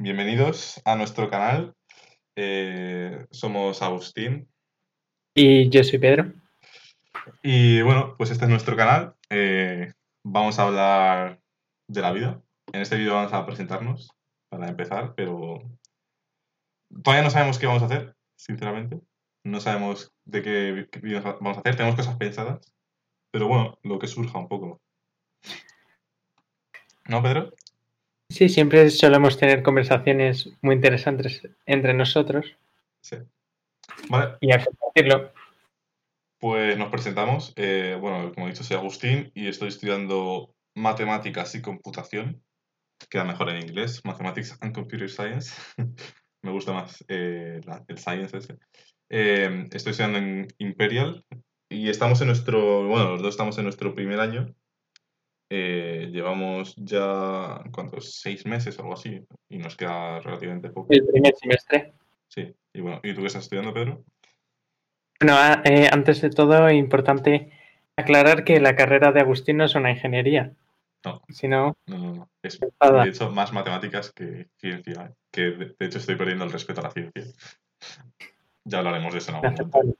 bienvenidos a nuestro canal. Eh, somos Agustín. Y yo soy Pedro. Y bueno, pues este es nuestro canal. Eh, vamos a hablar de la vida. En este vídeo vamos a presentarnos para empezar, pero todavía no sabemos qué vamos a hacer, sinceramente. No sabemos de qué, qué vídeos vamos a hacer. Tenemos cosas pensadas, pero bueno, lo que surja un poco. ¿No, Pedro? Sí, siempre solemos tener conversaciones muy interesantes entre nosotros Sí. Vale, y a compartirlo. Pues nos presentamos. Eh, bueno, como he dicho, soy Agustín y estoy estudiando matemáticas y computación. Queda mejor en inglés, Mathematics and Computer Science. Me gusta más eh, la- el science ese. Eh, estoy estudiando en Imperial y estamos en nuestro, bueno, los dos estamos en nuestro primer año. Eh, llevamos ya, ¿cuántos? Seis meses o algo así y nos queda relativamente poco. El primer semestre. Sí, y bueno, ¿y tú qué estás estudiando, Pedro? Bueno, eh, antes de todo, es importante aclarar que la carrera de Agustín no es una ingeniería, No. sino No, no, no. Es, nada. de hecho, más matemáticas que ciencia. ¿eh? Que de, de hecho estoy perdiendo el respeto a la ciencia. Ya hablaremos de eso en algún momento.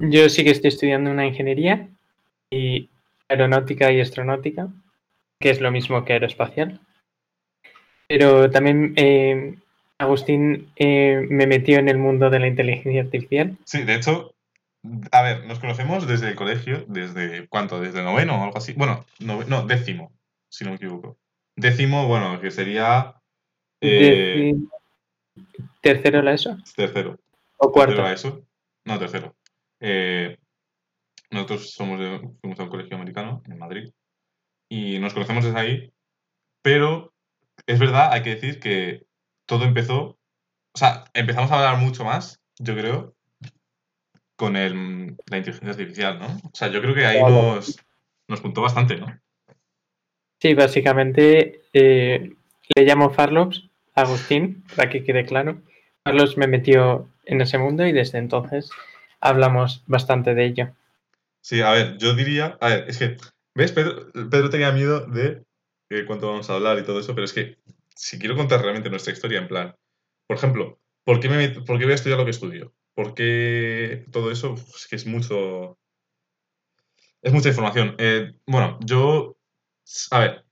Yo sí que estoy estudiando una ingeniería y aeronáutica y astronáutica, que es lo mismo que aeroespacial. Pero también eh, Agustín eh, me metió en el mundo de la inteligencia artificial. Sí, de hecho, a ver, nos conocemos desde el colegio, desde ¿cuánto? Desde noveno o algo así. Bueno, no, décimo, si no me equivoco. Décimo, bueno, que sería eh, ¿Tercero la ESO? tercero. ¿O cuarto? ¿Tercero a eso? No, tercero. Eh, nosotros somos de, fuimos a un colegio americano en Madrid y nos conocemos desde ahí, pero es verdad, hay que decir que todo empezó, o sea, empezamos a hablar mucho más, yo creo, con el, la inteligencia artificial, ¿no? O sea, yo creo que ahí nos, nos juntó bastante, ¿no? Sí, básicamente eh, le llamo Farlops Agustín, para que quede claro. Farlops me metió en ese mundo y desde entonces hablamos bastante de ello. Sí, a ver, yo diría, a ver, es que, ¿ves? Pedro, Pedro tenía miedo de eh, cuánto vamos a hablar y todo eso, pero es que si quiero contar realmente nuestra historia, en plan, por ejemplo, ¿por qué, me, por qué voy a estudiar lo que estudio? ¿Por qué todo eso? Es que es mucho, es mucha información. Eh, bueno, yo, a ver,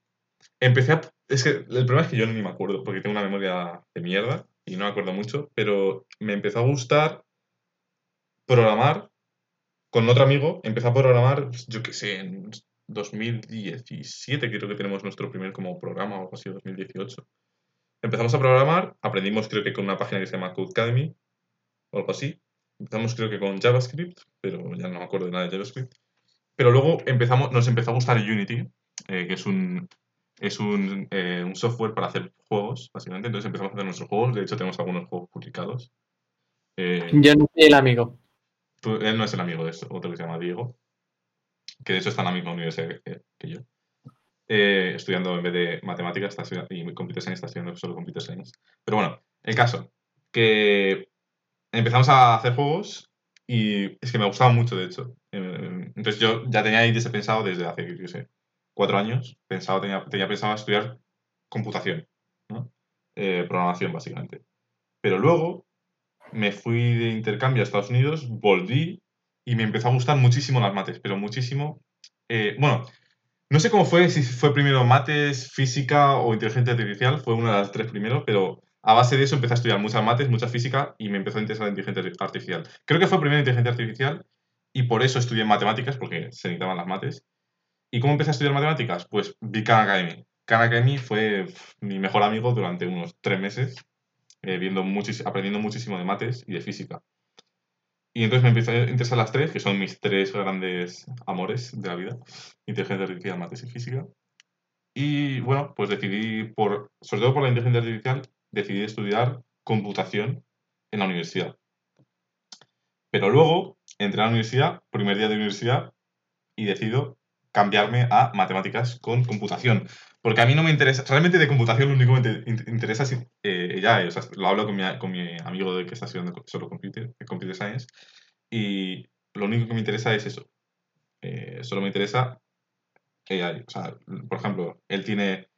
empecé a, es que el problema es que yo ni me acuerdo, porque tengo una memoria de mierda y no me acuerdo mucho, pero me empezó a gustar programar con otro amigo, empecé a programar, yo qué sé, en 2017 creo que tenemos nuestro primer como programa o algo así, 2018. Empezamos a programar, aprendimos creo que con una página que se llama Codecademy o algo así. Empezamos creo que con JavaScript, pero ya no me acuerdo de nada de JavaScript. Pero luego empezamos, nos empezó a gustar Unity, eh, que es un, es un, eh, un software para hacer juegos, básicamente. Entonces empezamos a hacer nuestros juegos, de hecho tenemos algunos juegos publicados. Eh, Yo no soy el amigo. Él no es el amigo de eso, otro que se llama Diego, que de hecho está en la misma universidad que, yo. Eh, estudiando en vez de matemáticas y computer science está estudiando solo computer science. Pero bueno, el caso, que empezamos a hacer juegos y es que me gustaba mucho, de hecho. Eh, Entonces yo ya tenía ahí pensado desde hace, yo sé, cuatro años, pensado, tenía, tenía pensado estudiar computación. Eh, programación, básicamente. Pero luego me fui de intercambio a Estados Unidos, volví y me empezó a gustar muchísimo las mates, pero muchísimo. Eh, bueno, no sé cómo fue, si fue primero mates, física o inteligencia artificial, fue una de las tres primero, pero a base de eso empecé a estudiar muchas mates, mucha física y me empezó a interesar la inteligencia artificial. Creo que fue primero inteligencia artificial y por eso estudié matemáticas, porque se necesitaban las mates. ¿Y cómo empecé a estudiar matemáticas? Pues vi Khan Academy. Khan Academy fue mi mejor amigo durante unos tres meses eh, viendo muchis- aprendiendo muchísimo de mates y de física. Y entonces me empezó a interesar las tres, que son mis tres grandes amores de la vida, inteligencia artificial, mates y física. Y bueno, pues decidí, por, sobre todo por la inteligencia artificial, decidí estudiar computación en la universidad. Pero luego entré a la universidad, primer día de universidad, y decido cambiarme a matemáticas con computación. Porque a mí no me interesa, realmente de computación lo único que me inter- interesa es eh, ya, o sea, lo hablo con mi, con mi amigo de que está estudiando solo computer, computer science, y lo único que me interesa es eso. Eh, solo me interesa AI. O sea, por ejemplo, él tiene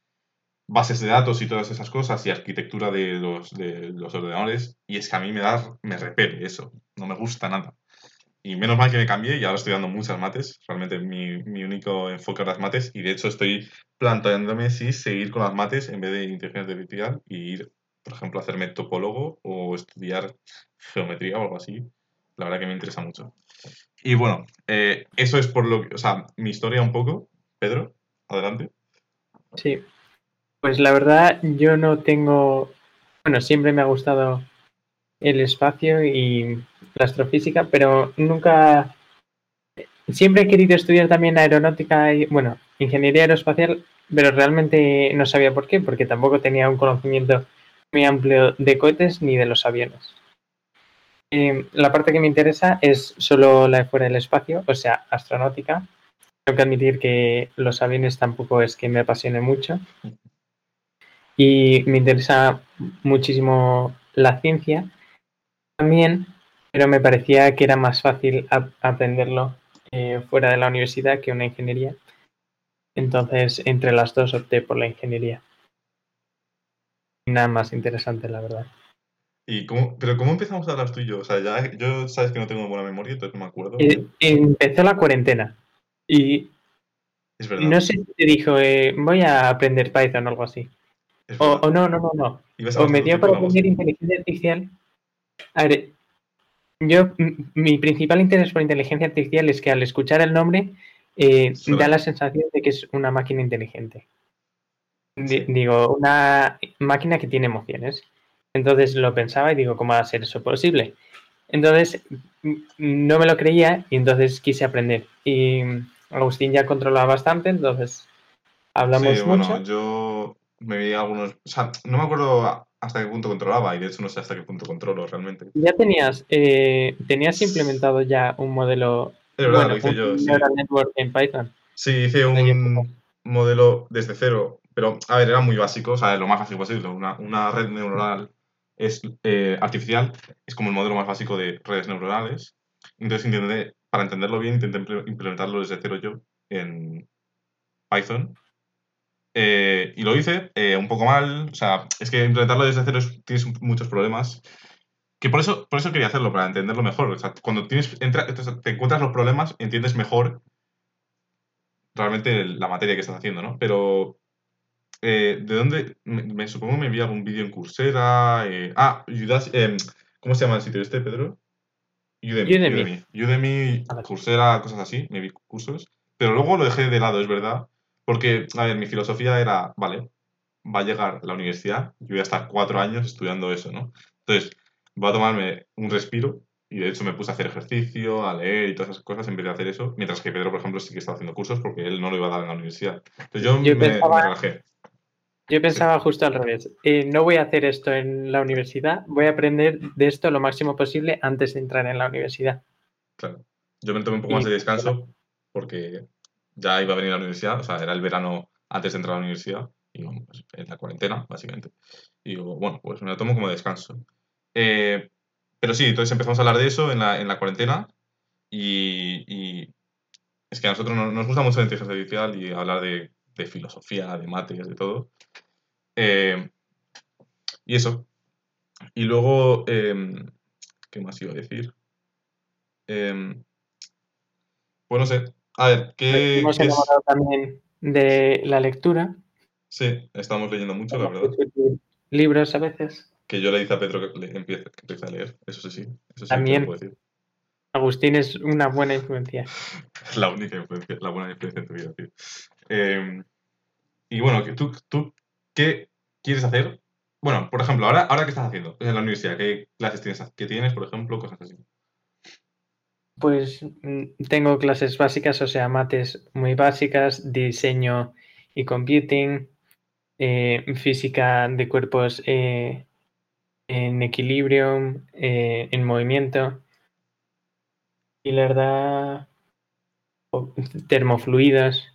bases de datos y todas esas cosas y arquitectura de los, de los ordenadores y es que a mí me da, me repele eso, no me gusta nada. Y menos mal que me cambié y ahora estoy dando muchas mates. Realmente mi, mi único enfoque es las mates y de hecho estoy planteándome si seguir con las mates en vez de inteligencia artificial y ir, por ejemplo, a hacerme topólogo o estudiar geometría o algo así. La verdad que me interesa mucho. Y bueno, eh, eso es por lo que, o sea, mi historia un poco. Pedro, adelante. Sí, pues la verdad yo no tengo, bueno, siempre me ha gustado el espacio y la astrofísica, pero nunca, siempre he querido estudiar también aeronáutica y, bueno, ingeniería aeroespacial, pero realmente no sabía por qué, porque tampoco tenía un conocimiento muy amplio de cohetes ni de los aviones. Eh, la parte que me interesa es solo la de fuera del espacio, o sea, astronáutica. Tengo que admitir que los aviones tampoco es que me apasione mucho. Y me interesa muchísimo la ciencia también, pero me parecía que era más fácil aprenderlo eh, fuera de la universidad que una ingeniería. Entonces, entre las dos opté por la ingeniería. Nada más interesante, la verdad. ¿Y cómo, pero cómo empezamos a hablar tú y yo? O sea, ya yo sabes que no tengo buena memoria, entonces no me acuerdo. Eh, empezó la cuarentena y es verdad. no sé si te dijo, eh, voy a aprender Python o algo así. O, o, no, no, no, no. O me dio para aprender inteligencia artificial. A ver, yo, mi principal interés por inteligencia artificial es que al escuchar el nombre eh, da la sensación de que es una máquina inteligente. Digo, una máquina que tiene emociones. Entonces lo pensaba y digo, ¿cómo va a ser eso posible? Entonces no me lo creía y entonces quise aprender. Y Agustín ya controlaba bastante, entonces hablamos sí, bueno, Yo me vi algunos, o sea, no me acuerdo hasta qué punto controlaba y de hecho no sé hasta qué punto controlo realmente. Ya tenías, eh, tenías implementado ya un modelo es verdad, lo hice yo, sí. network en Python. Sí, hice un modelo desde cero, pero a ver, era muy básico, o sea, lo más fácil posible. Una, una red neuronal es eh, artificial, es como el modelo más básico de redes neuronales. Entonces, intenté, para entenderlo bien, intenté implementarlo desde cero yo en Python. Eh, y lo hice eh, un poco mal, o sea, es que implementarlo desde cero tienes muchos problemas. Que por eso, por eso quería hacerlo, para entenderlo mejor. O sea, cuando tienes, te encuentras los problemas, entiendes mejor realmente la materia que estás haciendo, ¿no? Pero, eh, ¿de dónde? Me, supongo me vi algún vídeo en Coursera. Eh, ah, eh, ¿cómo se llama el sitio este, Pedro? Udemy. Udemy, Udemy, Coursera, cosas así, me vi cursos. Pero luego lo dejé de lado, es verdad. Porque, a ver, mi filosofía era, vale, va a llegar la universidad, yo voy a estar cuatro años estudiando eso, ¿no? Entonces, voy a tomarme un respiro y de hecho me puse a hacer ejercicio, a leer y todas esas cosas en vez de hacer eso, mientras que Pedro, por ejemplo, sí que estaba haciendo cursos porque él no lo iba a dar en la universidad. Entonces yo, me, relajé. Yo pensaba justo al revés. Eh, no voy a hacer esto en la universidad, voy a aprender de esto lo máximo posible antes de entrar en la universidad. Claro. Yo me tomé un poco más de descanso porque ya iba a venir a la universidad, o sea, era el verano antes de entrar a la universidad, y bueno, pues, en la cuarentena, básicamente. Y digo, bueno, pues me lo tomo como descanso. Eh, pero sí, entonces empezamos a hablar de eso en la, en la cuarentena y, es que a nosotros nos, gusta mucho la inteligencia artificial y hablar de, de filosofía, de mates, de todo. Eh, y eso. Y luego, em, ¿qué más iba a decir? Em, pues no sé. A ver, ¿qué. Hemos enamorado también de la lectura. Sí, estamos leyendo mucho, la verdad. Libros a veces que yo le dice a Pedro que le empiece, que empiece a leer. Eso sí, eso sí. También. Agustín es una buena influencia. la única influencia, la buena influencia en tu vida, tío. Em, y bueno, ¿tú, ¿tú qué quieres hacer? Bueno, por ejemplo, ahora, ahora ¿qué estás haciendo en la universidad? ¿Qué clases tienes, qué tienes por ejemplo? Cosas así. Pues mm, tengo clases básicas, o sea, mates muy básicas, diseño y computing, eh, física de cuerpos eh, en equilibrio, eh, en movimiento. Y la verdad, termofluidos.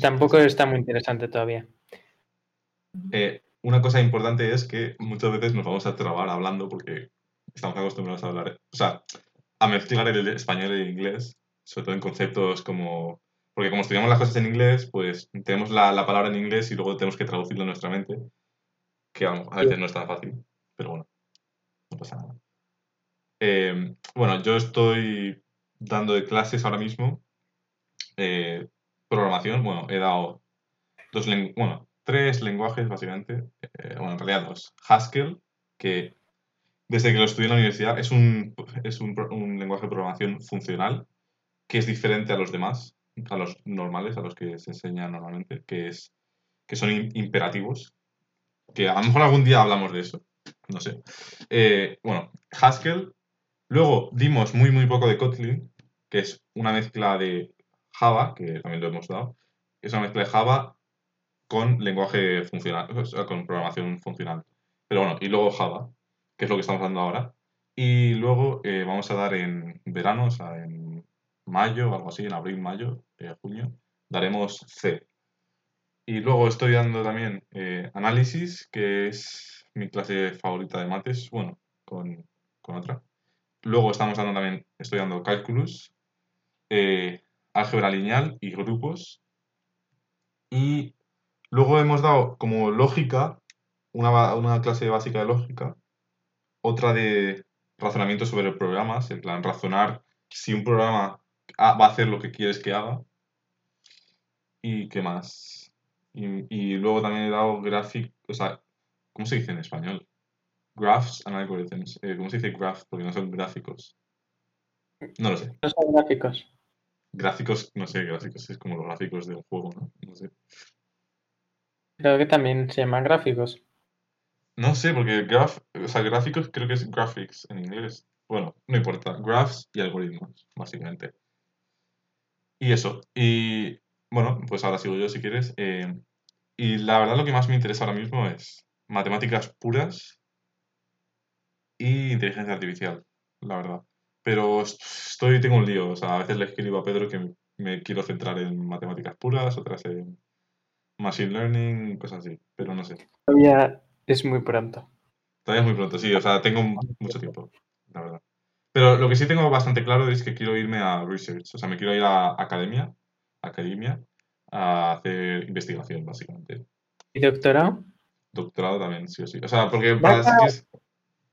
Tampoco está muy interesante todavía. Una cosa importante es que muchas veces nos vamos a trabar hablando porque estamos acostumbrados a hablar, o sea, a mezclar el español y el inglés, sobre todo en conceptos como, Porque como estudiamos las cosas en inglés, pues tenemos la, la palabra en inglés y luego tenemos que traducirlo en nuestra mente, que a, a veces no es tan fácil, pero bueno, no pasa nada. Eh, bueno, yo estoy dando de clases ahora mismo eh, programación. Bueno, he dado dos bueno, tres lenguajes básicamente. Eh, bueno, en realidad dos. Haskell, que desde que lo estudié en la universidad es un, es un, un lenguaje de programación funcional que es diferente a los demás, a los normales, a los que se enseñan normalmente, que, es, que son im- imperativos. Que a lo mejor algún día hablamos de eso. No sé. Eh, bueno, Haskell. Luego dimos muy, muy poco de Kotlin, que es una mezcla de Java, que también lo hemos dado. Es una mezcla de Java con lenguaje funcional, con programación funcional. Pero bueno, y luego Java, que es lo que estamos dando ahora. Y luego eh, vamos a dar en verano, o sea, en mayo, algo así, en abril, mayo, eh, junio, daremos C. Y luego estoy dando también eh, análisis, que es mi clase favorita de mates, bueno, con, con otra. Luego estamos dando también, estoy dando cálculos, eh, álgebra lineal y grupos. Y luego hemos dado como lógica, una, una clase básica de lógica, otra de razonamiento sobre programas, en plan razonar si un programa va a hacer lo que quieres que haga. ¿Y qué más? Y, y luego también he dado graphic, o sea, ¿cómo se dice en español? Graphs and algorithms. Eh, ¿Cómo se dice graph? Porque no son gráficos. No lo sé. No son gráficos. Gráficos, no sé, gráficos es como los gráficos de un juego, ¿no? No sé. Creo que también se llaman gráficos. No sé, porque graph, o sea, gráficos creo que es graphics en inglés. Bueno, no importa. Graphs y algoritmos, básicamente. Y eso. Y bueno, pues ahora sigo yo si quieres. Eh, y la verdad lo que más me interesa ahora mismo es matemáticas puras y inteligencia artificial, la verdad. Pero est- estoy, tengo un lío. O sea, a veces le escribo a Pedro que me quiero centrar en matemáticas puras, otras en machine learning, cosas así. Pero no sé. Todavía es muy pronto. Todavía es muy pronto, sí, o sea, tengo mucho tiempo, la verdad. Pero lo que sí tengo bastante claro es que quiero irme a research, o sea, me quiero ir a academia, academia, a hacer investigación, básicamente. ¿Y doctorado? Doctorado también, sí o sí. O sea, porque para, si quieres,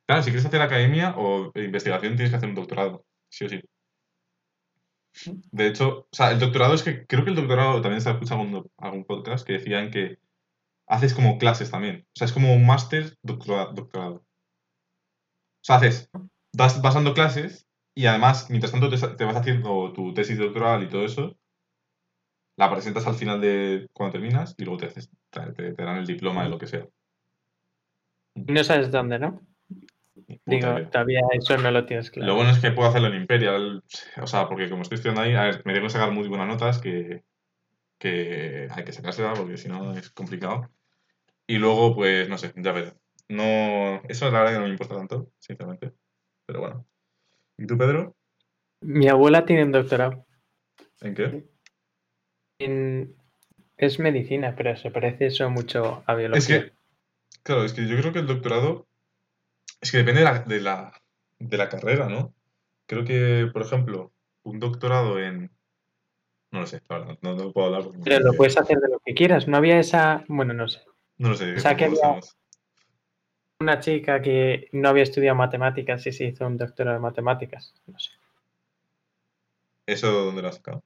claro, si quieres hacer academia o investigación tienes que hacer un doctorado, sí o sí. De hecho, o sea, el doctorado es que creo que el doctorado también se ha escuchado en algún, algún podcast que decían que haces como clases también. O sea, es como un máster doctora- doctorado. O sea, haces, vas, vas dando clases y además, mientras tanto te, te vas haciendo tu tesis doctoral y todo eso, la presentas al final de cuando terminas y luego te, haces, te, dan el diploma de lo que sea. No sabes dónde, ¿no? Digo, idea. todavía eso no lo tienes claro. Lo bueno es que puedo hacerlo en Imperial, o sea, porque como estoy estudiando ahí, a ver, me tengo que sacar muy buenas notas que, que hay que sacárselas porque si no es complicado. Y luego, pues, no sé, ya veré. No, eso la verdad que no me importa tanto, sinceramente. Pero bueno. ¿Y tú, Pedro? Mi abuela tiene un doctorado. ¿En qué? En... Es medicina, pero se parece eso mucho a biología. Es que, claro, es que yo creo que el doctorado, es que depende de la, de la, de la carrera, ¿no? Creo que, por ejemplo, un doctorado en... No lo sé, no, no puedo hablar. porque Pero lo puedes hacer de lo que quieras. No había esa. Bueno, no sé. No lo sé. O sea, que había-. Una chica que no había estudiado matemáticas y se hizo un doctorado en matemáticas. No sé. ¿Eso dónde lo has sacado?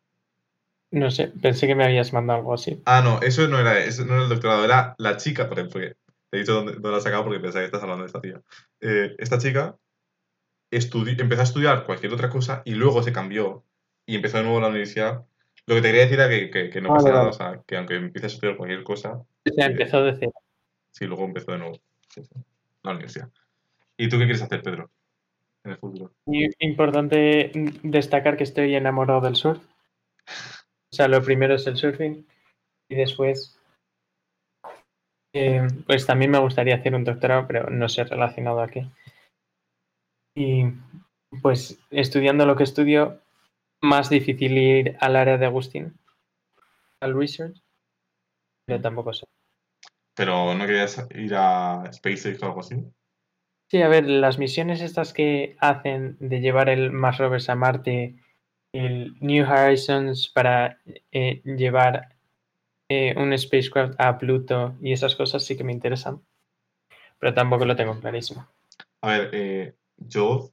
No sé, pensé que me habías mandado algo así. Ah, no, eso no era, eso no era el doctorado, era la chica, por ejemplo, te he dicho dónde, dónde la has sacado porque pensaba que estás hablando de esta tía. Eh, esta chica empezó a estudiar cualquier otra cosa y luego se cambió y empezó de nuevo la universidad. Lo que te quería decir era que, que- que no Vale, pasa nada, vale. o sea, que aunque empieces a estudiar cualquier cosa, O sea, empezó de cero. sí, luego empezó de nuevo sí, sí, la universidad. ¿Y tú qué quieres hacer, Pedro, en el futuro? Y importante destacar que estoy enamorado del surf. O sea, lo primero es el surfing y después, eh, pues también me gustaría hacer un doctorado, pero no sé relacionado a qué. Y pues estudiando lo que estudio, más difícil ir al área de Agustín, al research, pero tampoco sé. ¿Pero no querías ir a SpaceX o algo así? Sí, a ver, las misiones estas que hacen de llevar el Mars rovers a Marte el New Horizons para eh, llevar eh, un spacecraft a Pluto y esas cosas sí que me interesan. Pero tampoco lo tengo clarísimo. A ver, eh, yo,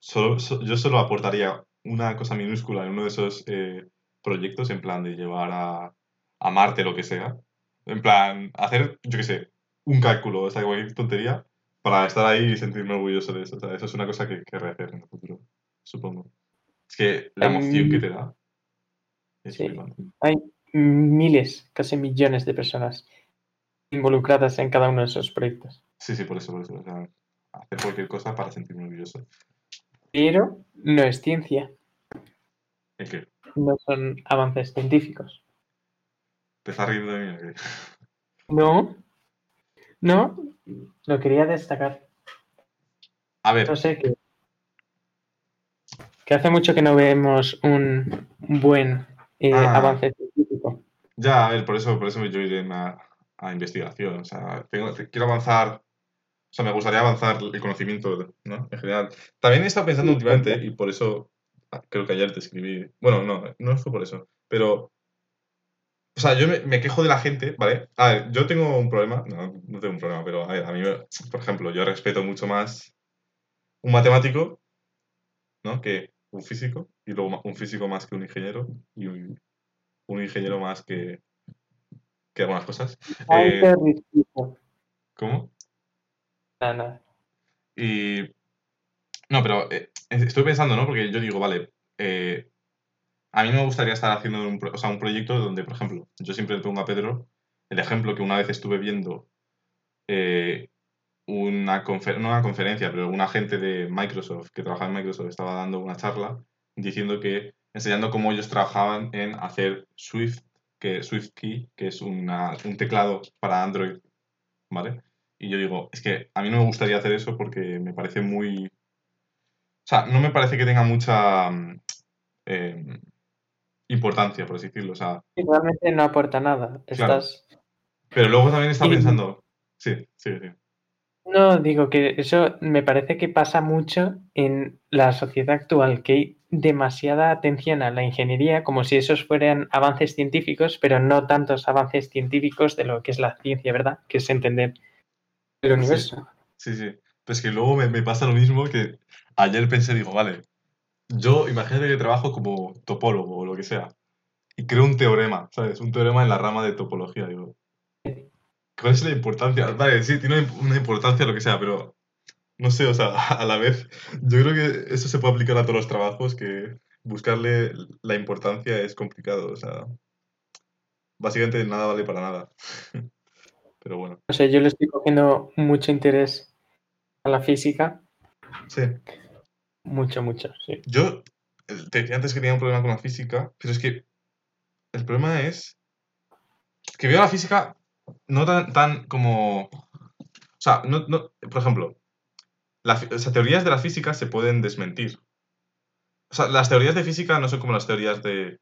solo, so- yo solo aportaría una cosa minúscula en uno de esos eh, proyectos, en plan de llevar a, a Marte lo que sea. En plan, hacer, yo qué sé, un cálculo, o sea, cualquier tontería, para estar ahí y sentirme orgulloso de eso. O sea, eso es una cosa que querré hacer en el futuro, supongo. Es que la emoción que te da es Sí. Hay miles, casi millones de personas involucradas en cada uno de esos proyectos. Sí, sí, por eso, por eso. O sea, hacer cualquier cosa para sentirme orgulloso. Pero no es ciencia, ¿El qué? no son avances científicos. ¿Te estás riendo de mí qué? No, no, lo quería destacar. A ver, No sé, que, que hace mucho que no vemos un buen eh, Ah. avance científico. Ya, a ver, por eso, por eso yo iré a, a investigación. O sea, tengo- quiero avanzar. O sea, me gustaría avanzar el conocimiento, ¿no? En general. También he estado pensando últimamente, y por eso ah, creo que ayer te escribí. Bueno, no, no fue por eso. Pero. O sea, yo me, me quejo de la gente, ¿vale? A ver, yo tengo un problema. No, no tengo un problema, pero a ver, a mí, me- por ejemplo, yo respeto mucho más un matemático, ¿no? Que un físico. Y luego un físico más que un ingeniero. Y un, un ingeniero más que, que algunas cosas. Eh. ¿Cómo? Y. No, pero eh, estoy pensando, ¿no? Porque yo digo, vale, eh, a mí me gustaría estar haciendo un, o sea, un proyecto donde, por ejemplo, yo siempre le pongo a Pedro el ejemplo que una vez estuve viendo eh, una confer- no una conferencia, pero un agente de Microsoft que trabajaba en Microsoft estaba dando una charla diciendo que, enseñando cómo ellos trabajaban en hacer Swift, que SwiftKey, que es una- un teclado para Android, ¿vale? Y yo digo, es que a mí no me gustaría hacer eso porque me parece muy... O sea, no me parece que tenga mucha mm, eh, importancia, por así decirlo. O sea, Y Realmente no aporta nada. Claro. Estás... pero luego también Y- pensando... Sí, sí, sí. No, digo que eso me parece que pasa mucho en la sociedad actual, que hay demasiada atención a la ingeniería como si esos fueran avances científicos, pero no tantos avances científicos de lo que es la ciencia, ¿verdad? Que es entender el universo. Sí, sí. Pues que luego me, me pasa lo mismo que ayer pensé, digo, vale, yo imagínate que trabajo como topólogo o lo que sea y creo un teorema, ¿sabes? Un teorema en la rama de topología, digo. ¿Cuál es la importancia? Vale, sí, tiene una importancia lo que sea, pero no sé, o sea, a la vez, yo creo que eso se puede aplicar a todos los trabajos, que buscarle la importancia es complicado, o sea, básicamente nada vale para nada. Pero bueno, O sea, yo le estoy cogiendo mucho interés a la física, sí. mucho, mucho, sí. Yo eh, te decía antes que tenía un problema con la física, pero es que el problema es que veo la física no tan, tan como... O sea, no, no- por ejemplo, la fi- o sea, teorías de la física se pueden desmentir. O sea, las teorías de física no son como las teorías de,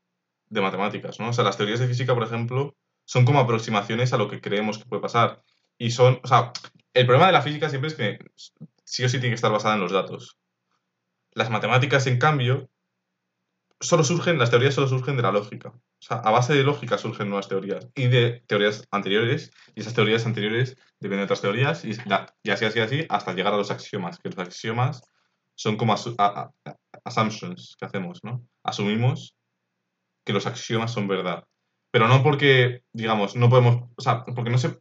de matemáticas, ¿no? O sea, las teorías de física, por ejemplo, son como aproximaciones a lo que creemos que puede pasar. Y son, o sea, el problema de la física siempre es que sí o sí tiene que estar basada en los datos. Las matemáticas, en cambio, solo surgen, las teorías solo surgen de la lógica. O sea, a base de lógica surgen nuevas teorías y de teorías anteriores, y esas teorías anteriores dependen de otras teorías, y, así, así, así, hasta llegar a los axiomas, que los axiomas son como asu- a- a- a- assumptions que hacemos, ¿no? Asumimos que los axiomas son verdad. Pero no porque, digamos, no podemos, o sea, porque no se...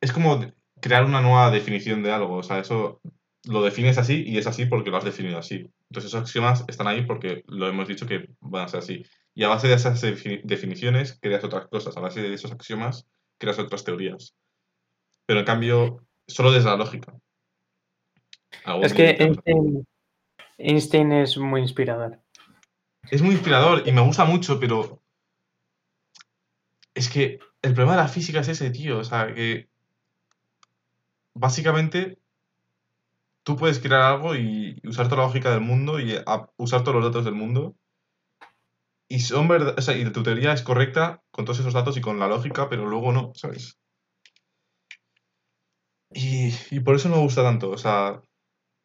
Es como crear una nueva definición de algo, o sea, eso lo defines así y es así porque lo has definido así. Entonces esos axiomas están ahí porque lo hemos dicho que van a ser así. Y a base de esas defini- definiciones creas otras cosas, a base de esos axiomas creas otras teorías. Pero en cambio, solo desde la lógica. Algo Es que. Einstein, Einstein es muy inspirador. Es muy inspirador y me gusta mucho, pero es que el problema de la física es ese, tío. O sea, que básicamente tú puedes crear algo y usar toda la lógica del mundo y usar todos los datos del mundo. Y son verdad, o sea, y tu teoría es correcta con todos esos datos y con la lógica, pero luego no, ¿sabes? Y, y por eso no me gusta tanto, o sea,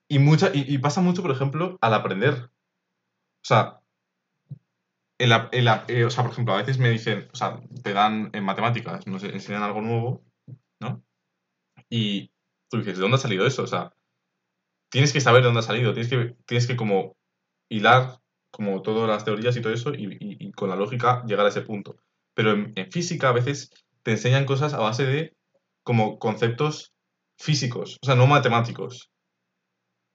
y, mucha, y, y pasa mucho, por ejemplo, al aprender. sea, en la- eh, o sea, por ejemplo, a veces me dicen, o sea, te dan en matemáticas, nos enseñan algo nuevo, ¿no? Y tú dices, ¿de dónde ha salido eso? O sea, tienes que saber de dónde ha salido, tienes que, tienes que como hilar como todas las teorías y todo eso y, y- con la lógica llegar a ese punto. Pero en, física a veces te enseñan cosas a base de como conceptos físicos, o sea, no matemáticos.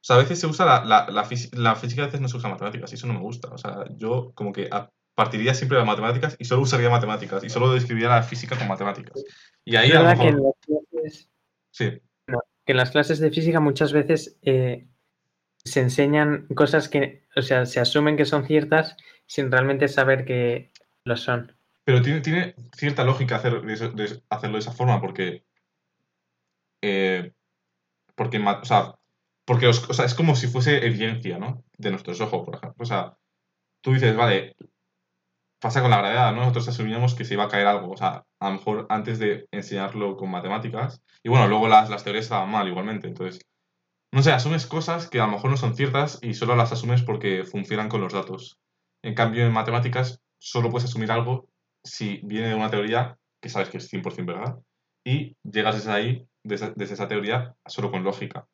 O sea, a veces se usa la, la, la, la física, a veces no se usa matemáticas, y eso no me gusta. O sea, yo como que partiría siempre de las matemáticas y solo usaría matemáticas, y solo describiría la física con matemáticas. Y ahí a lo verdad que en mejor... las clases, Sí, que en las clases de física muchas veces eh, se enseñan cosas que, o sea, se asumen que son ciertas sin realmente saber que lo son. pero tiene, tiene cierta lógica hacer, de eso- de hacerlo de esa forma, porque... eh, porque, o sea, porque os- o sea, es como si fuese evidencia, ¿no? De nuestros ojos, por ejemplo. O sea, tú dices, vale, pasa con la gravedad, ¿no? Nosotros asumíamos que se iba a caer algo. O sea, a lo mejor antes de enseñarlo con matemáticas. Y bueno, luego las, las teorías estaban mal igualmente. Entonces, no sé, asumes cosas que a lo mejor no son ciertas y solo las asumes porque funcionan con los datos. En cambio, en matemáticas solo puedes asumir algo si viene de una teoría que sabes que es 100% verdad y llegas desde ahí, desde, desde esa teoría, solo con lógica.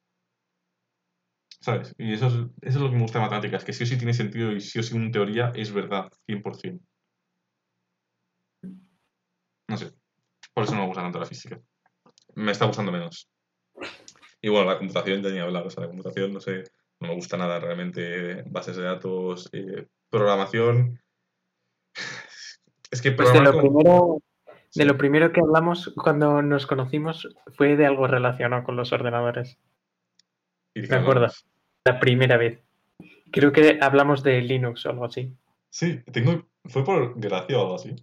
¿Sabes? Y eso es, eso es lo que me gusta de matemáticas, que sí o sí tiene sentido y sí o sí una teoría es verdad, 100%. No sé. Por eso no me gusta tanto la física. Me está gustando menos. Y bueno, la computación ya ni hablar. O sea, la computación, no sé, no me gusta nada realmente. Bases de datos, eh, programación. Es que Pues de lo con- primero, Sí. de lo primero que hablamos cuando nos conocimos fue de algo relacionado con los ordenadores. ¿Y de me qué acuerdo. hablamos? La primera vez. Creo que hablamos de Linux o algo así. Sí, tengo, fue por Gracia o algo así.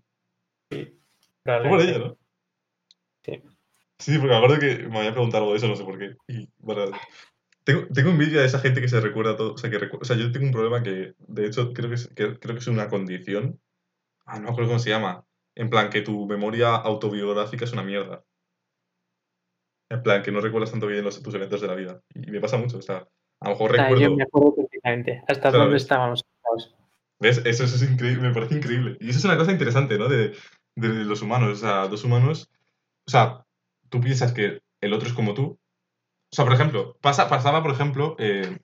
Fue por ella, ¿no? Sí. Sí, porque me acuerdo que me había preguntado algo de eso, no sé por qué. Y bueno, tengo, tengo envidia de esa gente que se recuerda todo. O sea, que recu- o sea, yo tengo un problema que, de hecho, creo que es, que- creo que es una condición. Ah, no me acuerdo cómo se llama. En plan, que tu memoria autobiográfica es una mierda. En plan, que no recuerdas tanto bien los, tus eventos de la vida. Y me pasa mucho, o sea, a lo mejor Ah, recuerdo... yo me acuerdo perfectamente. Hasta Claro, dónde ¿ves? estábamos. ¿Ves? Eso, eso es increíble, me parece increíble. Y eso es una cosa interesante, ¿no? De, de los humanos. O sea, dos humanos. O sea, tú piensas que el otro es como tú. O sea, por ejemplo, pasa, pasaba, por ejemplo, eh,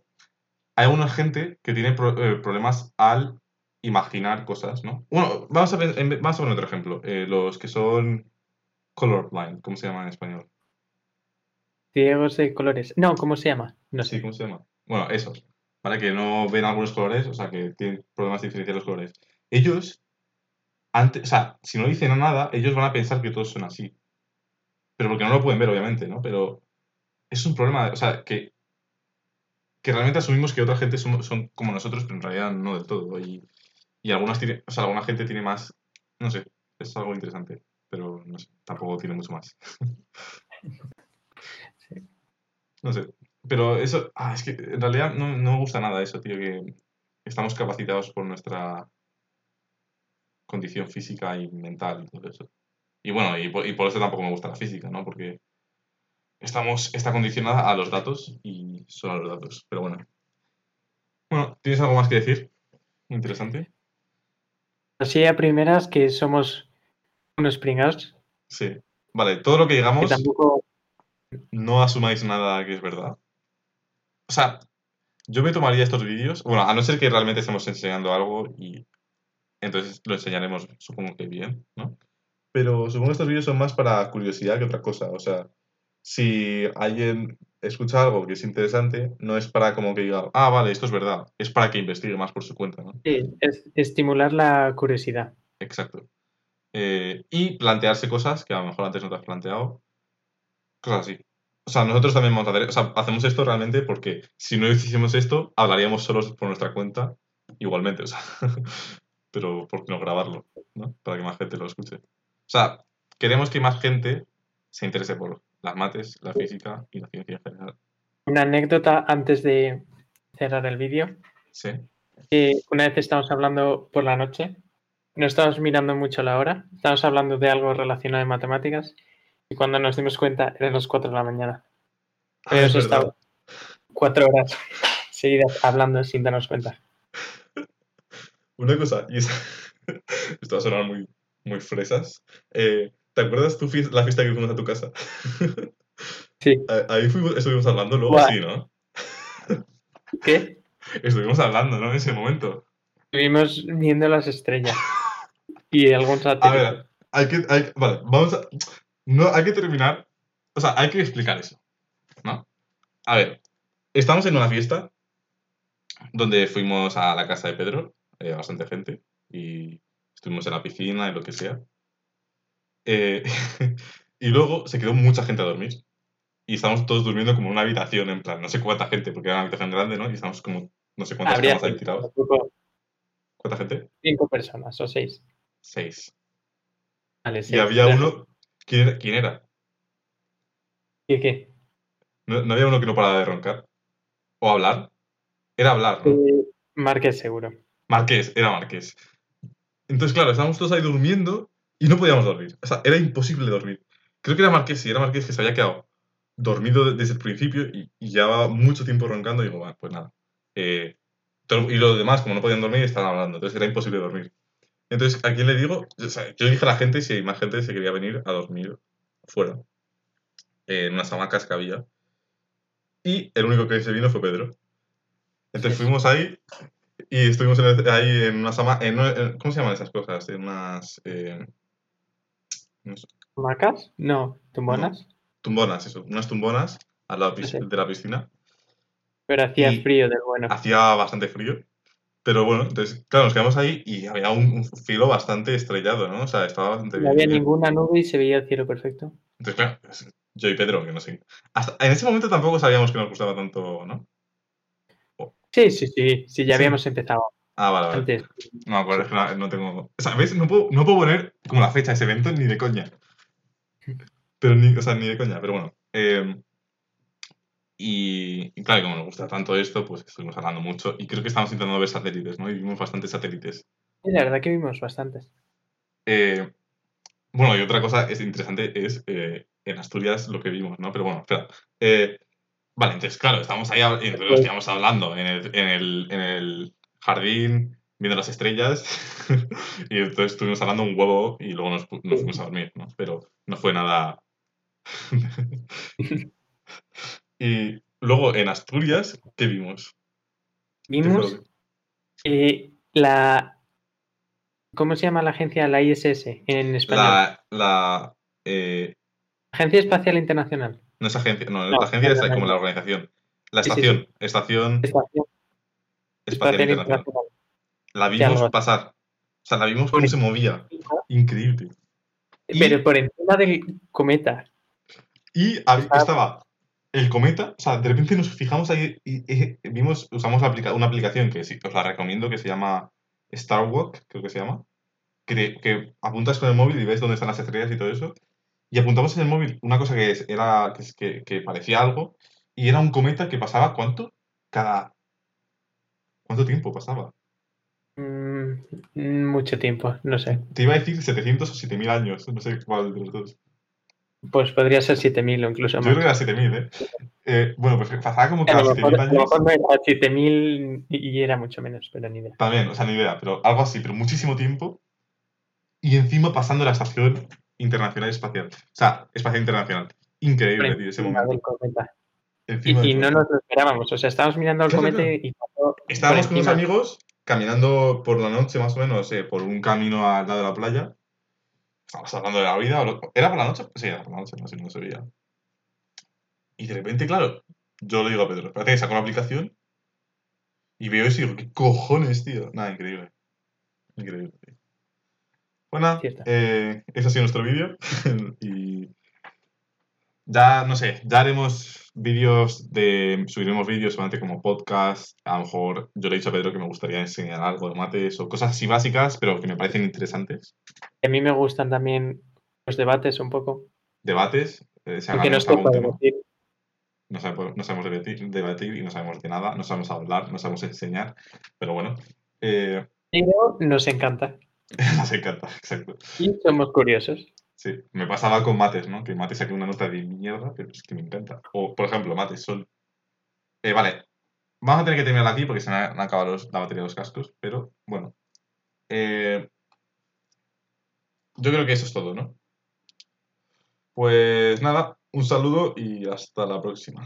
hay alguna gente que tiene pro- eh, problemas al imaginar cosas, ¿no? Bueno, vamos a, ver, vamos a poner otro ejemplo. Eh, los que son colorblind, ¿cómo se llama en español? Ciegos de colores. No, ¿cómo se llama? No Sí. ¿cómo se llama? Bueno, esos, ¿vale? Que no ven algunos colores, o sea, que tienen problemas de diferenciar los colores. Ellos, antes, o sea, si no dicen nada, ellos van a pensar que todos son así. Pero porque no lo pueden ver, obviamente, ¿no? Pero es un problema, o sea, que, que realmente asumimos que otra gente son, son como nosotros, pero en realidad no del todo. Y, y algunas tiene, o sea, alguna gente tiene más, no sé, es algo interesante, pero no sé, tampoco tiene mucho más. Sí. No sé. Pero eso, ah, es que en realidad no, no me gusta nada eso, tío, que estamos capacitados por nuestra condición física y mental y todo eso. Y bueno, y por, y por eso tampoco me gusta la física, ¿no? Porque estamos, está condicionada a los datos y solo a los datos. Pero bueno. Bueno, ¿tienes algo más que decir? Interesante. Así a primeras que somos unos pringados. Sí. Vale, todo lo que Que digamos, tampoco. no asumáis nada que es verdad. O sea, yo me tomaría estos vídeos, bueno, a no ser que realmente estemos enseñando algo y entonces lo enseñaremos, supongo que bien, ¿no? Pero supongo que estos vídeos son más para curiosidad que otra cosa. O sea, si alguien escucha algo que es interesante, no es para como que diga, ah, vale, esto es verdad. Es para que investigue más por su cuenta, ¿no? Sí, es estimular la curiosidad. Exacto. Eh, y plantearse cosas que a lo mejor antes no te has planteado. Cosas así. O sea, nosotros también vamos a hacer, o sea, hacemos esto realmente porque si no hiciésemos esto, hablaríamos solos por nuestra cuenta, igualmente, o sea, pero por qué no grabarlo, ¿no? Para que más gente lo escuche. O sea, queremos que más gente se interese por las mates, la física y la ciencia en general. Una anécdota antes de cerrar el vídeo. Sí. una vez estábamos hablando por la noche, no estábamos mirando mucho la hora, estábamos hablando de algo relacionado de matemáticas y cuando nos dimos cuenta eran las 4 de la mañana. Ah, Habíamos es estado verdad. cuatro horas seguidas hablando sin darnos cuenta. Una cosa, y es- esto va a sonar muy, muy fresas. Eh, ¿te acuerdas tu la fiesta que fuimos a tu casa? Sí. A- Ahí fuimos, estuvimos hablando luego, sí, ¿no? ¿Qué? Estuvimos hablando, ¿no? En ese momento. Estuvimos viendo las estrellas. Y algún A satélite. ver, hay que, hay- vale, vamos a, no, hay que terminar, o sea, hay que explicar eso, ¿no? A ver, estamos en una fiesta donde fuimos a la casa de Pedro, eh, bastante gente, y estuvimos en la piscina y lo que sea. Eh, y luego se quedó mucha gente a dormir. Y estábamos todos durmiendo como en una habitación, en plan, no sé cuánta gente, porque era una habitación grande, ¿no? Y estamos como, no sé cuántas camas ahí tirados. ¿Cuánta gente? cinco personas o seis. Seis. Vale, Y seis. había Ya. uno, ¿quién era? ¿Quién era? ¿Y qué? ¿No, no había uno que no paraba de roncar? ¿O hablar? Era hablar, ¿no? Eh, Márquez seguro. Marqués, era Marqués. Entonces, claro, estábamos todos ahí durmiendo y no podíamos dormir. O sea, era imposible dormir. Creo que era Marqués, sí, era Marqués que se había quedado dormido de- desde el principio y, y llevaba mucho tiempo roncando y digo, bueno, pues nada. Eh, todo- y los demás, como no podían dormir, estaban hablando. Entonces era imposible dormir. Entonces, ¿a quién le digo? O sea, yo dije a la gente si hay más gente se quería venir a dormir fuera. en unas hamacas que había. Y el único que se vino fue Pedro. Entonces fuimos ahí y estuvimos en ahí en en, en- ¿Cómo se llaman esas cosas? En unas... eh, no sé, ¿Macas? No. ¿Tumbonas? tumbonas, eso. Unas tumbonas al lado Sí, de la piscina. Pero hacía Y- frío del bueno. Hacía bastante frío. Pero bueno, entonces, claro, nos quedamos ahí y había un, un cielo bastante estrellado, ¿no? O sea, estaba bastante No bien. había ninguna nube y se veía el cielo perfecto. Entonces, claro, yo y Pedro, que no sé. Hasta, en ese momento tampoco sabíamos que nos gustaba tanto, ¿no? Sí, sí, sí. Sí, ya Sí. habíamos empezado Ah, vale, vale. antes. No acuerdo, es que no, no tengo. O sea, ¿ves? No puedo, no puedo poner como la fecha de ese evento ni de coña. Pero ni, o sea, ni de coña, pero bueno. eh, y, y claro, como nos gusta tanto esto, pues estuvimos hablando mucho. Y creo que estamos intentando ver satélites, ¿no? Y vimos bastantes satélites. Sí, la verdad que vimos bastantes. Eh, bueno, y otra cosa es interesante es eh, en Asturias lo que vimos, ¿no? Pero bueno, espera. Eh, vale, entonces, claro, estamos ahí, entonces nos quedamos hablando en el, en el, en el jardín, viendo las estrellas, y entonces estuvimos hablando un huevo y luego nos, fu- nos fuimos a dormir, ¿no? Pero no fue nada... y luego en Asturias, ¿qué vimos? ¿Qué fue lo Vimos que- eh, la... ¿Cómo se llama la agencia? La ISS en español. La... la eh, Agencia Espacial Internacional. No es agencia, no, No, la agencia es como la organización. La Sí, sí, estación, estación Estación espacial internacional. Internacional. La vimos pasar. O sea, la vimos cómo se movía. Increíble. Y- Pero por encima del cometa. Y Estaba- el cometa, o sea, de repente nos fijamos ahí y, y vimos, usamos la aplica- una aplicación que sí, os la recomiendo, que se llama Starwalk, creo que se llama, que apuntas con el móvil y ves dónde están las estrellas y todo eso. Y apuntamos en el móvil una cosa que, es- era, que, parecía algo, y era un cometa que pasaba, ¿cuánto? Cada... ¿Cuánto tiempo pasaba? Mm, mucho tiempo, no sé. Te iba a decir 700 o 7000 años, no sé cuál de los dos. Pues podría ser 7000 o incluso Yo más. creo que era 7000, ¿eh? Eh, Bueno, pues pasaba como A cada lo, 7000 mejor, a lo años. mejor no era 7000 y y era mucho menos, pero ni idea. También, o sea, ni idea, pero algo así, pero muchísimo tiempo. Y encima pasando la Estación Internacional Espacial. O sea, Espacial Internacional. Increíble, tío, ese momento. Y, no nos lo esperábamos. O sea, estábamos mirando al claro. y pasó Estábamos con unos amigos caminando por la noche, más o menos, eh, por un camino al lado de la playa. Estábamos hablando de la vida. o lo- ¿Era por la noche? Sí, era por la noche, no sé, no se veía. Y de repente, claro, yo le digo a Pedro, espérate que saco la aplicación y veo eso y digo, ¿qué cojones, tío? Nada, increíble. Increíble, tío. Bueno, Cierto. eh, ese ha sido nuestro vídeo. y ya, no sé, ya haremos vídeos de. Subiremos vídeos solamente como podcast. A lo mejor yo le he dicho a Pedro que me gustaría enseñar algo de mates o cosas así básicas, pero que me parecen interesantes. A mí me gustan también los debates un poco. Debates. eh, nos toca debatir. No sabemos, no sabemos debatir, debatir y no sabemos de nada, no sabemos hablar, no sabemos enseñar, pero bueno, eh, Pero nos encanta. nos encanta, exacto. Y somos curiosos. Sí, me pasaba con mates, ¿no? Que mates saqué una nota de mierda, pero es que me encanta. O, por ejemplo, mates son... Eh, vale, vamos a tener que terminar aquí porque se me han acabado los- la batería de los cascos, pero bueno, Eh, yo creo que eso es todo, ¿no? Pues nada, un saludo y hasta la próxima.